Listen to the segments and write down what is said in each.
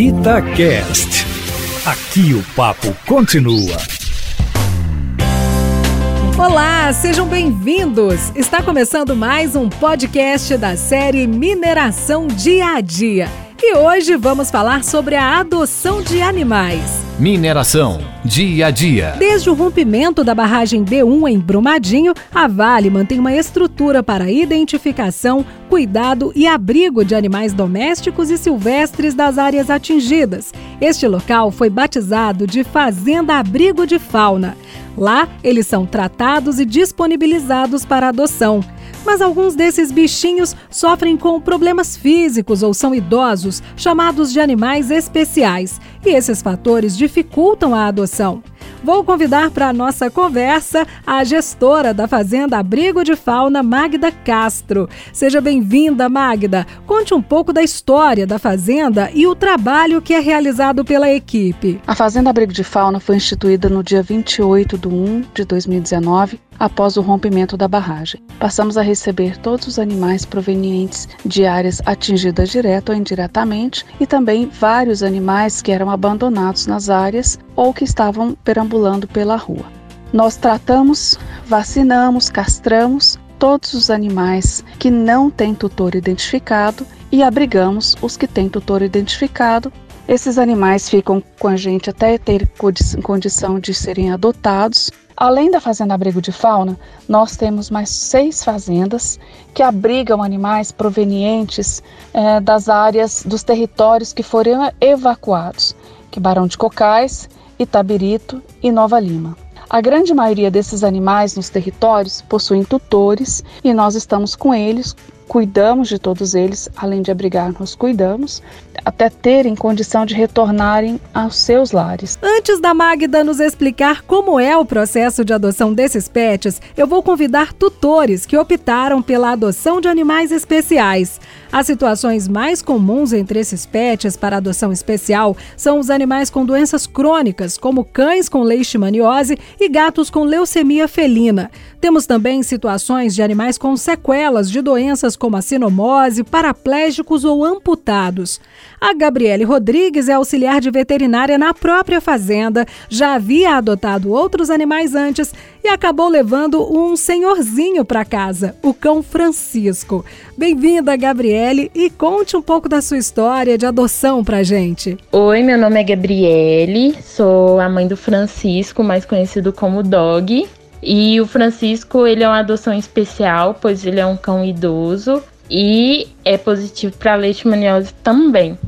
Itacast. Aqui o papo continua. Olá, sejam bem-vindos! Está começando mais um podcast da série Mineração Dia a Dia. E hoje vamos falar sobre a adoção de animais. Mineração, dia a dia. Desde o rompimento da barragem B1 em Brumadinho, a Vale mantém uma estrutura para identificação, cuidado e abrigo de animais domésticos e silvestres das áreas atingidas. Este local foi batizado de Fazenda Abrigo de Fauna. Lá, eles são tratados e disponibilizados para adoção. Mas alguns desses bichinhos sofrem com problemas físicos ou são idosos, chamados de animais especiais, e esses fatores dificultam a adoção. Vou convidar para a nossa conversa a gestora da Fazenda Abrigo de Fauna, Magda Castro. Seja bem-vinda, Magda. Conte um pouco da história da Fazenda e o trabalho que é realizado pela equipe. A Fazenda Abrigo de Fauna foi instituída no dia 28 de 1 de 2019 após o rompimento da barragem. Passamos a receber todos os animais provenientes de áreas atingidas direto ou indiretamente e também vários animais que eram abandonados nas áreas ou que estavam perambulando pela rua. Nós tratamos, vacinamos, castramos todos os animais que não têm tutor identificado e abrigamos os que têm tutor identificado. Esses animais ficam com a gente até ter condição de serem adotados Além da Fazenda Abrigo de Fauna, nós temos mais seis fazendas que abrigam animais provenientes é, das áreas dos territórios que foram evacuados, que Barão de Cocais, Itabirito e Nova Lima. A grande maioria desses animais nos territórios possuem tutores e nós estamos com eles cuidamos de todos eles, além de abrigar, nos cuidamos, até terem condição de retornarem aos seus lares. Antes da Magda nos explicar como é o processo de adoção desses pets, eu vou convidar tutores que optaram pela adoção de animais especiais. As situações mais comuns entre esses pets para adoção especial são os animais com doenças crônicas, como cães com leishmaniose e gatos com leucemia felina. Temos também situações de animais com sequelas de doenças como a sinomose, paraplégicos ou amputados. A Gabriele Rodrigues é auxiliar de veterinária na própria fazenda, já havia adotado outros animais antes e acabou levando um senhorzinho para casa, o cão Francisco. Bem-vinda, Gabriele, e conte um pouco da sua história de adoção pra gente. Oi, meu nome é Gabriele, sou a mãe do Francisco, mais conhecido como Dog. E o Francisco, ele é uma adoção especial, pois ele é um cão idoso e é positivo para leishmaniose também.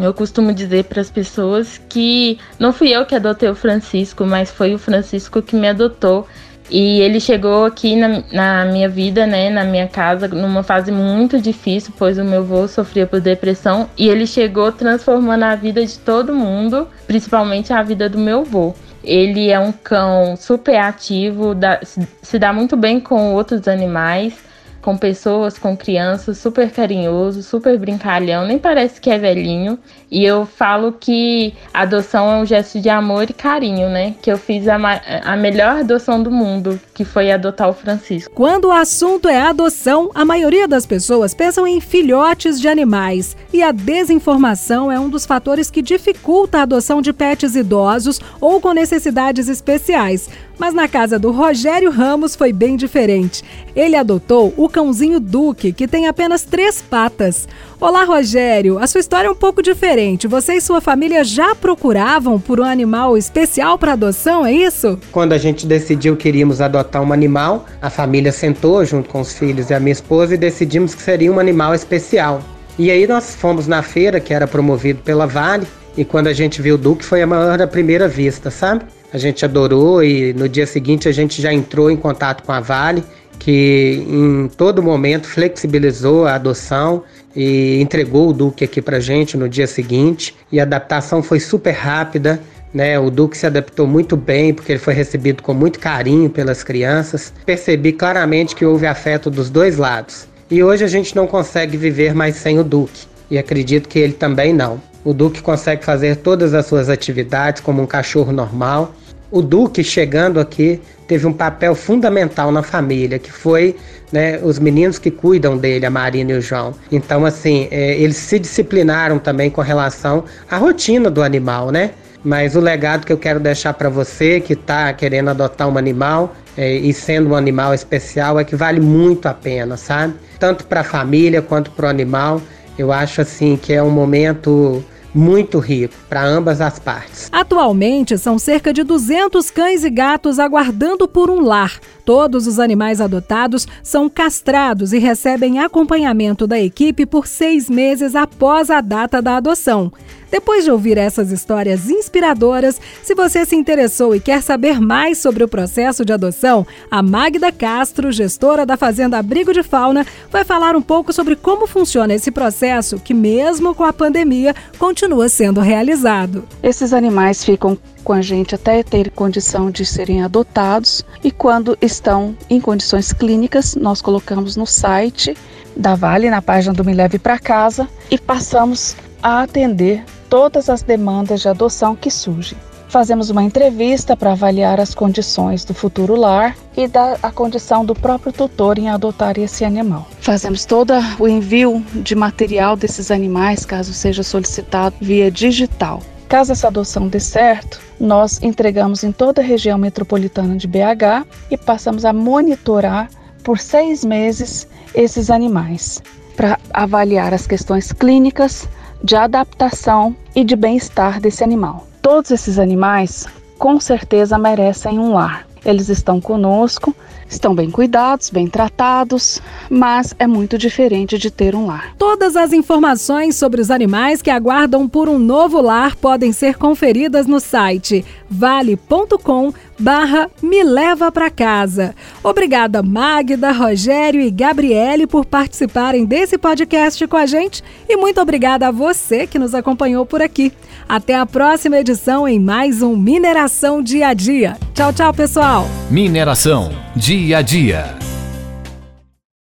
Eu costumo dizer para as pessoas que não fui eu que adotei o Francisco, mas foi o Francisco que me adotou. E ele chegou aqui na, na, minha vida, né, na minha casa, numa fase muito difícil, pois o meu avô sofria por depressão e ele chegou transformando a vida de todo mundo, principalmente a vida do meu avô. Ele é um cão super ativo, dá, se dá muito bem com outros animais com pessoas, com crianças, super carinhoso, super brincalhão, nem parece que é velhinho. E eu falo que adoção é um gesto de amor e carinho, né? Que eu fiz a, a melhor adoção do mundo, que foi adotar o Francisco. Quando o assunto é adoção, a maioria das pessoas pensam em filhotes de animais. E a desinformação é um dos fatores que dificulta a adoção de pets idosos ou com necessidades especiais. Mas na casa do Rogério Ramos foi bem diferente. Ele adotou cãozinho Duque, que tem apenas três patas. Olá, Rogério. A sua história é um pouco diferente. Você e sua família já procuravam por um animal especial para adoção, é isso? Quando a gente decidiu que iríamos adotar um animal, a família sentou junto com os filhos e a minha esposa e decidimos que seria um animal especial. E aí nós fomos na feira, que era promovido pela Vale, e quando a gente viu o Duque foi a maior da primeira vista, sabe? a gente adorou e no dia seguinte a gente já entrou em contato com a Vale, que em todo momento flexibilizou a adoção e entregou o Duque aqui para gente no dia seguinte. E a adaptação foi super rápida. Né, o Duque se adaptou muito bem porque ele foi recebido com muito carinho pelas crianças. Percebi claramente que houve afeto dos dois lados. E hoje a gente não consegue viver mais sem o Duque. E acredito que ele também não. O Duque consegue fazer todas as suas atividades como um cachorro normal o Duque chegando aqui teve um papel fundamental na família, que foi né, os meninos que cuidam dele, a Marina e o João. Então, assim, é, eles se disciplinaram também com relação à rotina do animal, né? Mas o legado que eu quero deixar para você que está querendo adotar um animal é, e sendo um animal especial é que vale muito a pena, sabe? Tanto para a família quanto para o animal. Eu acho assim que é um momento muito rico para ambas as partes. Atualmente, são cerca de 200 cães e gatos aguardando por um lar. Todos os animais adotados são castrados e recebem acompanhamento da equipe por seis meses após a data da adoção. Depois de ouvir essas histórias inspiradoras, se você se interessou e quer saber mais sobre o processo de adoção, a Magda Castro, gestora da Fazenda Abrigo de Fauna, vai falar um pouco sobre como funciona esse processo que, mesmo com a pandemia, continua sendo realizado. Esses animais ficam com a gente até ter condição de serem adotados e quando estão em condições clínicas, nós colocamos no site da Vale, na página do Me Leve para Casa, e passamos a atender todas as demandas de adoção que surgem. Fazemos uma entrevista para avaliar as condições do futuro lar e da a condição do próprio tutor em adotar esse animal. Fazemos todo o envio de material desses animais, caso seja solicitado via digital. Caso essa adoção dê certo, nós entregamos em toda a região metropolitana de BH e passamos a monitorar por seis meses esses animais para avaliar as questões clínicas, de adaptação e de bem-estar desse animal. Todos esses animais com certeza merecem um lar. Eles estão conosco, estão bem cuidados, bem tratados, mas é muito diferente de ter um lar. Todas as informações sobre os animais que aguardam por um novo lar podem ser conferidas no site vale.com barra me leva para casa. Obrigada Magda, Rogério e Gabriele por participarem desse podcast com a gente e muito obrigada a você que nos acompanhou por aqui. Até a próxima edição em mais um Mineração Dia a Dia. Tchau, tchau, pessoal. Mineração Dia a Dia.